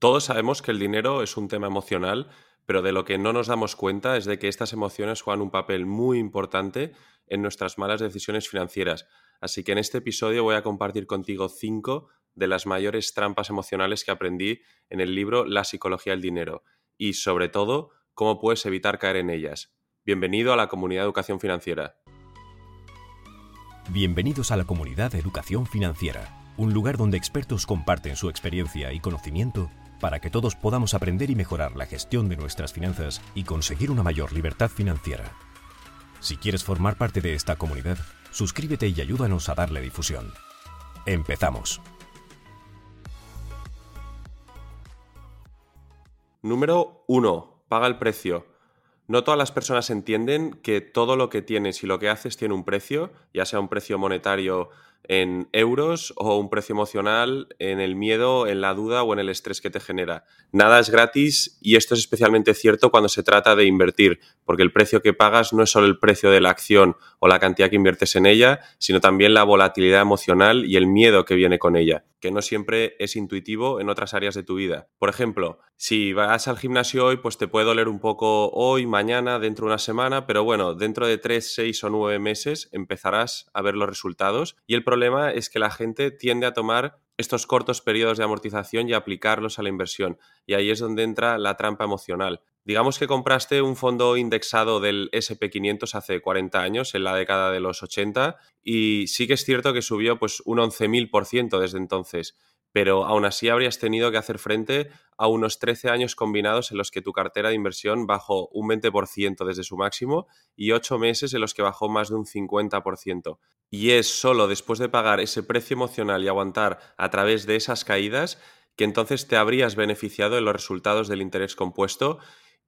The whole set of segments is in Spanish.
Todos sabemos que el dinero es un tema emocional, pero de lo que no nos damos cuenta es de que estas emociones juegan un papel muy importante en nuestras malas decisiones financieras. Así que en este episodio voy a compartir contigo cinco de las mayores trampas emocionales que aprendí en el libro La psicología del dinero y, sobre todo, cómo puedes evitar caer en ellas. Bienvenido a la comunidad de educación financiera. Bienvenidos a la comunidad de educación financiera, un lugar donde expertos comparten su experiencia y conocimiento para que todos podamos aprender y mejorar la gestión de nuestras finanzas y conseguir una mayor libertad financiera. Si quieres formar parte de esta comunidad, suscríbete y ayúdanos a darle difusión. Empezamos. Número 1. Paga el precio. No todas las personas entienden que todo lo que tienes y lo que haces tiene un precio, ya sea un precio monetario en euros o un precio emocional en el miedo, en la duda o en el estrés que te genera. Nada es gratis y esto es especialmente cierto cuando se trata de invertir, porque el precio que pagas no es solo el precio de la acción o la cantidad que inviertes en ella, sino también la volatilidad emocional y el miedo que viene con ella, que no siempre es intuitivo en otras áreas de tu vida. Por ejemplo, si vas al gimnasio hoy, pues te puede doler un poco hoy, mañana, dentro de una semana, pero bueno, dentro de tres, seis o nueve meses empezarás a ver los resultados y el problema es que la gente tiende a tomar estos cortos periodos de amortización y aplicarlos a la inversión. Y ahí es donde entra la trampa emocional. Digamos que compraste un fondo indexado del SP500 hace 40 años, en la década de los 80, y sí que es cierto que subió pues un 11.000% desde entonces pero aún así habrías tenido que hacer frente a unos 13 años combinados en los que tu cartera de inversión bajó un 20% desde su máximo y 8 meses en los que bajó más de un 50%. Y es solo después de pagar ese precio emocional y aguantar a través de esas caídas que entonces te habrías beneficiado de los resultados del interés compuesto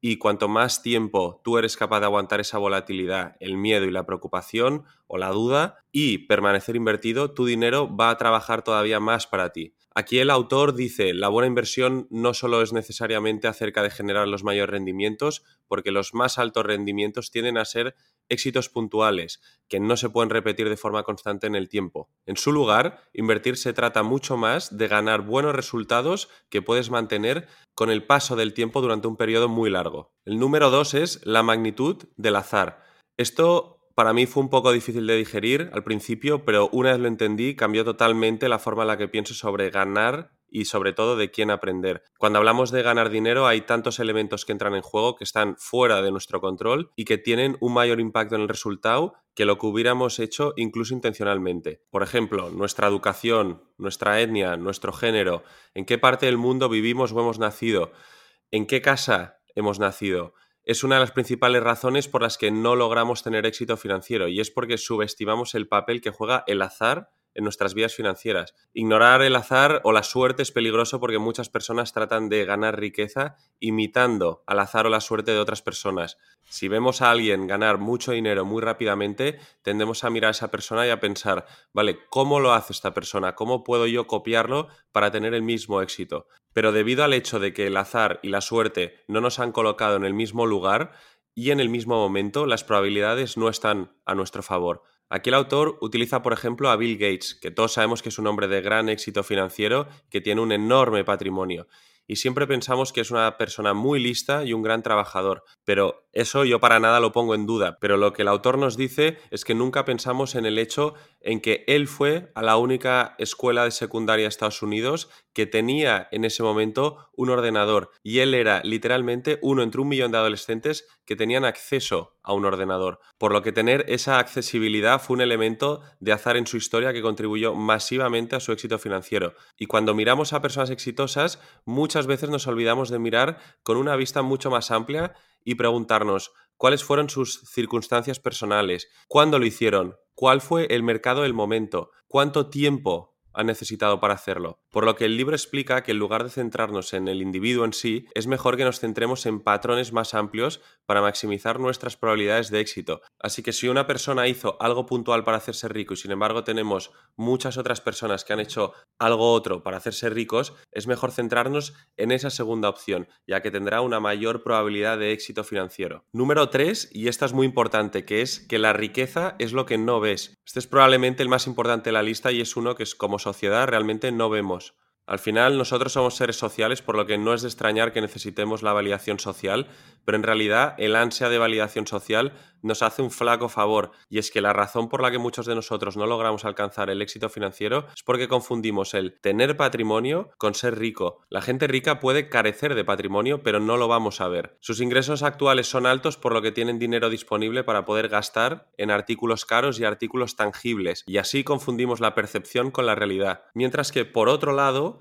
y cuanto más tiempo tú eres capaz de aguantar esa volatilidad, el miedo y la preocupación o la duda y permanecer invertido, tu dinero va a trabajar todavía más para ti. Aquí el autor dice, la buena inversión no solo es necesariamente acerca de generar los mayores rendimientos, porque los más altos rendimientos tienden a ser éxitos puntuales, que no se pueden repetir de forma constante en el tiempo. En su lugar, invertir se trata mucho más de ganar buenos resultados que puedes mantener con el paso del tiempo durante un periodo muy largo. El número dos es la magnitud del azar. Esto para mí fue un poco difícil de digerir al principio, pero una vez lo entendí, cambió totalmente la forma en la que pienso sobre ganar y sobre todo de quién aprender. Cuando hablamos de ganar dinero hay tantos elementos que entran en juego que están fuera de nuestro control y que tienen un mayor impacto en el resultado que lo que hubiéramos hecho incluso intencionalmente. Por ejemplo, nuestra educación, nuestra etnia, nuestro género, en qué parte del mundo vivimos o hemos nacido, en qué casa hemos nacido, es una de las principales razones por las que no logramos tener éxito financiero y es porque subestimamos el papel que juega el azar en nuestras vidas financieras. Ignorar el azar o la suerte es peligroso porque muchas personas tratan de ganar riqueza imitando al azar o la suerte de otras personas. Si vemos a alguien ganar mucho dinero muy rápidamente, tendemos a mirar a esa persona y a pensar, vale, ¿cómo lo hace esta persona? ¿Cómo puedo yo copiarlo para tener el mismo éxito? Pero debido al hecho de que el azar y la suerte no nos han colocado en el mismo lugar y en el mismo momento, las probabilidades no están a nuestro favor. Aquí el autor utiliza, por ejemplo, a Bill Gates, que todos sabemos que es un hombre de gran éxito financiero, que tiene un enorme patrimonio. Y siempre pensamos que es una persona muy lista y un gran trabajador, pero eso yo para nada lo pongo en duda. Pero lo que el autor nos dice es que nunca pensamos en el hecho en que él fue a la única escuela de secundaria de Estados Unidos que tenía en ese momento un ordenador y él era literalmente uno entre un millón de adolescentes que tenían acceso a un ordenador, por lo que tener esa accesibilidad fue un elemento de azar en su historia que contribuyó masivamente a su éxito financiero. Y cuando miramos a personas exitosas, muchas veces nos olvidamos de mirar con una vista mucho más amplia y preguntarnos cuáles fueron sus circunstancias personales, cuándo lo hicieron, cuál fue el mercado del momento, cuánto tiempo ha necesitado para hacerlo. Por lo que el libro explica que en lugar de centrarnos en el individuo en sí, es mejor que nos centremos en patrones más amplios para maximizar nuestras probabilidades de éxito. Así que si una persona hizo algo puntual para hacerse rico y sin embargo tenemos muchas otras personas que han hecho algo otro para hacerse ricos, es mejor centrarnos en esa segunda opción, ya que tendrá una mayor probabilidad de éxito financiero. Número 3, y esta es muy importante, que es que la riqueza es lo que no ves. Este es probablemente el más importante de la lista y es uno que es como sociedad realmente no vemos. Al final nosotros somos seres sociales, por lo que no es de extrañar que necesitemos la validación social, pero en realidad el ansia de validación social nos hace un flaco favor y es que la razón por la que muchos de nosotros no logramos alcanzar el éxito financiero es porque confundimos el tener patrimonio con ser rico. La gente rica puede carecer de patrimonio, pero no lo vamos a ver. Sus ingresos actuales son altos por lo que tienen dinero disponible para poder gastar en artículos caros y artículos tangibles y así confundimos la percepción con la realidad. Mientras que por otro lado,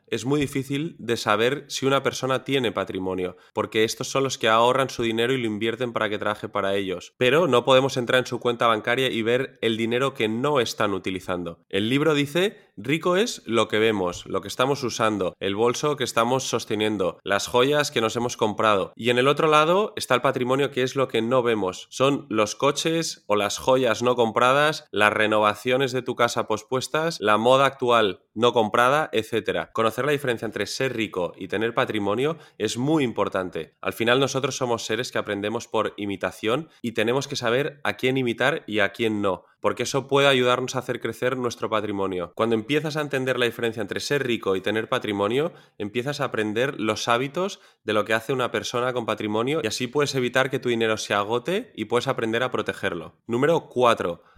es muy difícil de saber si una persona tiene patrimonio, porque estos son los que ahorran su dinero y lo invierten para que trabaje para ellos. Pero no podemos entrar en su cuenta bancaria y ver el dinero que no están utilizando. El libro dice, rico es lo que vemos, lo que estamos usando, el bolso que estamos sosteniendo, las joyas que nos hemos comprado. Y en el otro lado está el patrimonio que es lo que no vemos. Son los coches o las joyas no compradas, las renovaciones de tu casa pospuestas, la moda actual no comprada, etc. Conocer la diferencia entre ser rico y tener patrimonio es muy importante. Al final nosotros somos seres que aprendemos por imitación y tenemos que saber a quién imitar y a quién no, porque eso puede ayudarnos a hacer crecer nuestro patrimonio. Cuando empiezas a entender la diferencia entre ser rico y tener patrimonio, empiezas a aprender los hábitos de lo que hace una persona con patrimonio y así puedes evitar que tu dinero se agote y puedes aprender a protegerlo. Número 4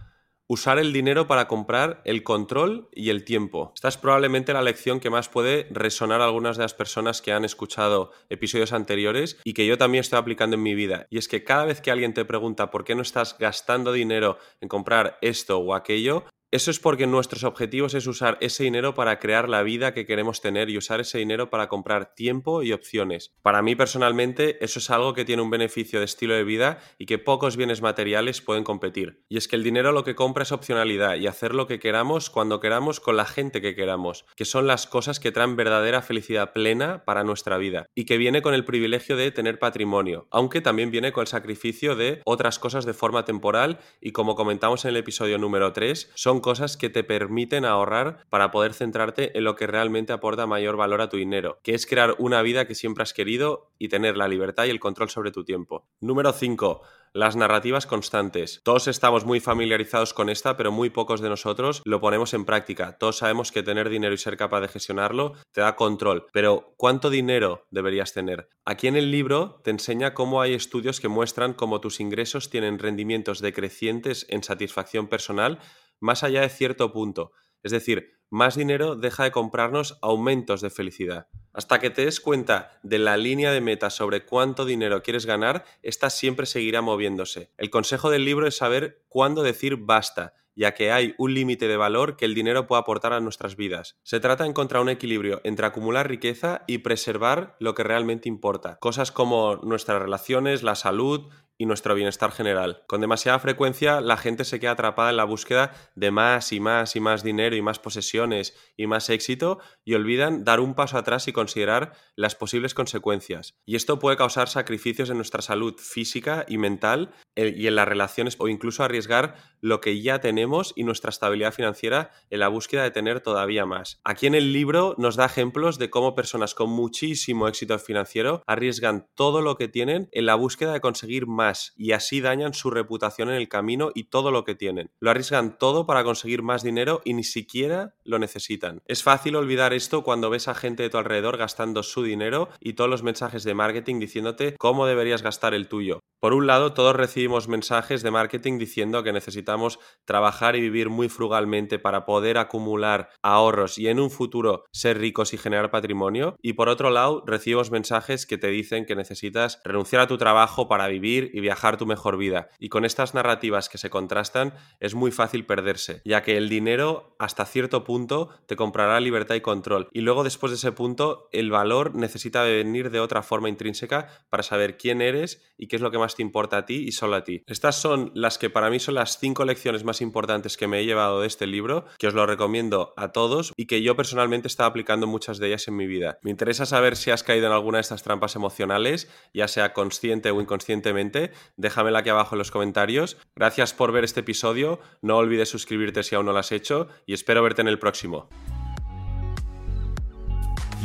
Usar el dinero para comprar el control y el tiempo. Esta es probablemente la lección que más puede resonar a algunas de las personas que han escuchado episodios anteriores y que yo también estoy aplicando en mi vida. Y es que cada vez que alguien te pregunta por qué no estás gastando dinero en comprar esto o aquello, eso es porque nuestros objetivos es usar ese dinero para crear la vida que queremos tener y usar ese dinero para comprar tiempo y opciones. Para mí personalmente eso es algo que tiene un beneficio de estilo de vida y que pocos bienes materiales pueden competir. Y es que el dinero lo que compra es opcionalidad y hacer lo que queramos cuando queramos con la gente que queramos, que son las cosas que traen verdadera felicidad plena para nuestra vida y que viene con el privilegio de tener patrimonio, aunque también viene con el sacrificio de otras cosas de forma temporal y como comentamos en el episodio número 3, son cosas que te permiten ahorrar para poder centrarte en lo que realmente aporta mayor valor a tu dinero, que es crear una vida que siempre has querido y tener la libertad y el control sobre tu tiempo. Número 5 las narrativas constantes. Todos estamos muy familiarizados con esta, pero muy pocos de nosotros lo ponemos en práctica. Todos sabemos que tener dinero y ser capaz de gestionarlo te da control, pero ¿cuánto dinero deberías tener? Aquí en el libro te enseña cómo hay estudios que muestran cómo tus ingresos tienen rendimientos decrecientes en satisfacción personal más allá de cierto punto. Es decir, más dinero deja de comprarnos aumentos de felicidad. Hasta que te des cuenta de la línea de meta sobre cuánto dinero quieres ganar, esta siempre seguirá moviéndose. El consejo del libro es saber cuándo decir basta, ya que hay un límite de valor que el dinero puede aportar a nuestras vidas. Se trata de encontrar un equilibrio entre acumular riqueza y preservar lo que realmente importa. Cosas como nuestras relaciones, la salud, y nuestro bienestar general. Con demasiada frecuencia la gente se queda atrapada en la búsqueda de más y más y más dinero y más posesiones y más éxito y olvidan dar un paso atrás y considerar las posibles consecuencias. Y esto puede causar sacrificios en nuestra salud física y mental eh, y en las relaciones o incluso arriesgar lo que ya tenemos y nuestra estabilidad financiera en la búsqueda de tener todavía más. Aquí en el libro nos da ejemplos de cómo personas con muchísimo éxito financiero arriesgan todo lo que tienen en la búsqueda de conseguir más y así dañan su reputación en el camino y todo lo que tienen. Lo arriesgan todo para conseguir más dinero y ni siquiera lo necesitan. Es fácil olvidar esto cuando ves a gente de tu alrededor gastando su dinero y todos los mensajes de marketing diciéndote cómo deberías gastar el tuyo. Por un lado, todos recibimos mensajes de marketing diciendo que necesitamos trabajar y vivir muy frugalmente para poder acumular ahorros y en un futuro ser ricos y generar patrimonio. Y por otro lado, recibimos mensajes que te dicen que necesitas renunciar a tu trabajo para vivir y viajar tu mejor vida. Y con estas narrativas que se contrastan es muy fácil perderse, ya que el dinero hasta cierto punto te comprará libertad y control. Y luego después de ese punto el valor necesita venir de otra forma intrínseca para saber quién eres y qué es lo que más te importa a ti y solo a ti. Estas son las que para mí son las cinco lecciones más importantes que me he llevado de este libro, que os lo recomiendo a todos y que yo personalmente estaba aplicando muchas de ellas en mi vida. Me interesa saber si has caído en alguna de estas trampas emocionales, ya sea consciente o inconscientemente, déjamela aquí abajo en los comentarios. Gracias por ver este episodio, no olvides suscribirte si aún no lo has hecho y espero verte en el próximo.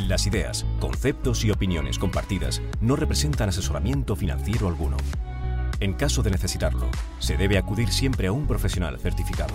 Las ideas, conceptos y opiniones compartidas no representan asesoramiento financiero alguno. En caso de necesitarlo, se debe acudir siempre a un profesional certificado.